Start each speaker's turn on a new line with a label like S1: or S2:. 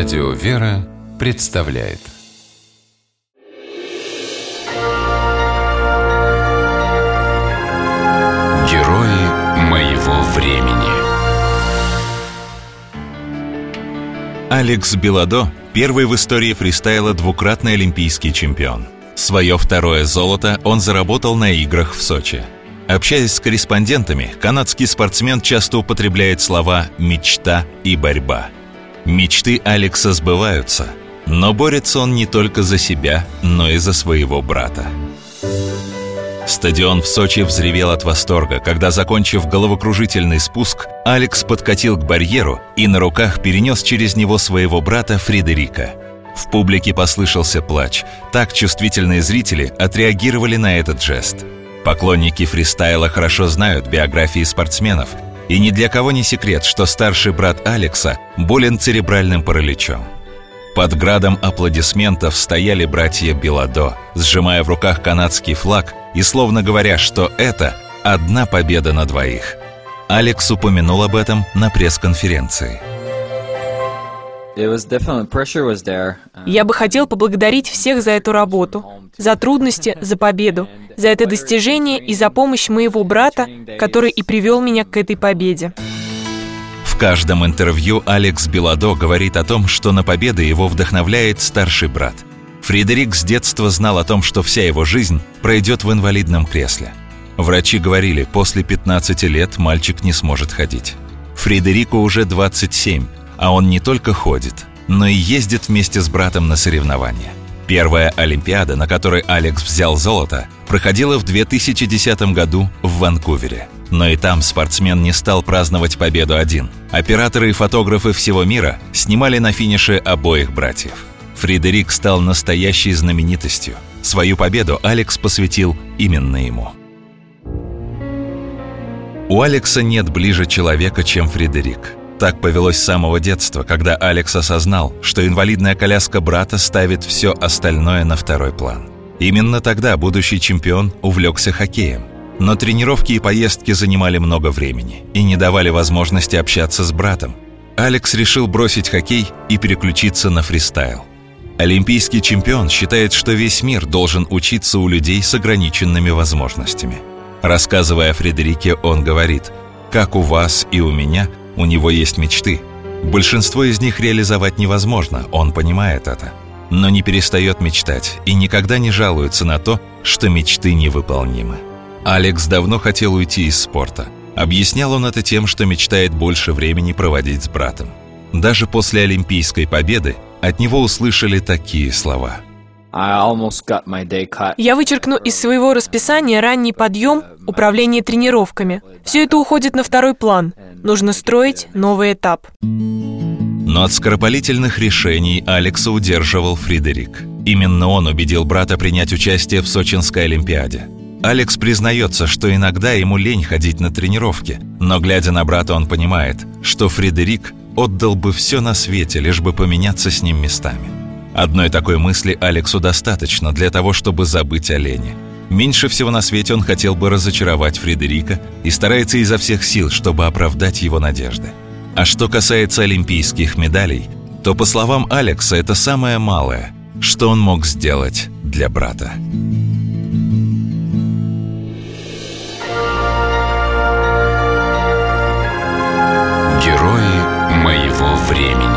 S1: Радио «Вера» представляет Герои моего времени
S2: Алекс Беладо – первый в истории фристайла двукратный олимпийский чемпион. Свое второе золото он заработал на играх в Сочи. Общаясь с корреспондентами, канадский спортсмен часто употребляет слова «мечта» и «борьба». Мечты Алекса сбываются, но борется он не только за себя, но и за своего брата. Стадион в Сочи взревел от восторга, когда, закончив головокружительный спуск, Алекс подкатил к барьеру и на руках перенес через него своего брата Фредерика. В публике послышался плач. Так чувствительные зрители отреагировали на этот жест. Поклонники фристайла хорошо знают биографии спортсменов, и ни для кого не секрет, что старший брат Алекса болен церебральным параличом. Под градом аплодисментов стояли братья Беладо, сжимая в руках канадский флаг и словно говоря, что это одна победа на двоих. Алекс упомянул об этом на пресс-конференции.
S3: Я бы хотел поблагодарить всех за эту работу, за трудности, за победу, за это достижение и за помощь моего брата, который и привел меня к этой победе.
S2: В каждом интервью Алекс Беладо говорит о том, что на победы его вдохновляет старший брат. Фредерик с детства знал о том, что вся его жизнь пройдет в инвалидном кресле. Врачи говорили, после 15 лет мальчик не сможет ходить. Фредерику уже 27, а он не только ходит, но и ездит вместе с братом на соревнования. Первая Олимпиада, на которой Алекс взял золото, проходила в 2010 году в Ванкувере. Но и там спортсмен не стал праздновать победу один. Операторы и фотографы всего мира снимали на финише обоих братьев. Фредерик стал настоящей знаменитостью. Свою победу Алекс посвятил именно ему. У Алекса нет ближе человека, чем Фредерик. Так повелось с самого детства, когда Алекс осознал, что инвалидная коляска брата ставит все остальное на второй план. Именно тогда будущий чемпион увлекся хоккеем. Но тренировки и поездки занимали много времени и не давали возможности общаться с братом. Алекс решил бросить хоккей и переключиться на фристайл. Олимпийский чемпион считает, что весь мир должен учиться у людей с ограниченными возможностями. Рассказывая Фредерике, он говорит, «Как у вас и у меня – у него есть мечты. Большинство из них реализовать невозможно, он понимает это. Но не перестает мечтать и никогда не жалуется на то, что мечты невыполнимы. Алекс давно хотел уйти из спорта. Объяснял он это тем, что мечтает больше времени проводить с братом. Даже после Олимпийской победы от него услышали такие слова –
S3: я вычеркну из своего расписания ранний подъем, управление тренировками. Все это уходит на второй план. Нужно строить новый этап.
S2: Но от скоропалительных решений Алекса удерживал Фредерик. Именно он убедил брата принять участие в Сочинской Олимпиаде. Алекс признается, что иногда ему лень ходить на тренировки, но глядя на брата, он понимает, что Фредерик отдал бы все на свете, лишь бы поменяться с ним местами. Одной такой мысли Алексу достаточно для того, чтобы забыть о Лене. Меньше всего на свете он хотел бы разочаровать Фредерика и старается изо всех сил, чтобы оправдать его надежды. А что касается олимпийских медалей, то, по словам Алекса, это самое малое, что он мог сделать для брата.
S1: Герои моего времени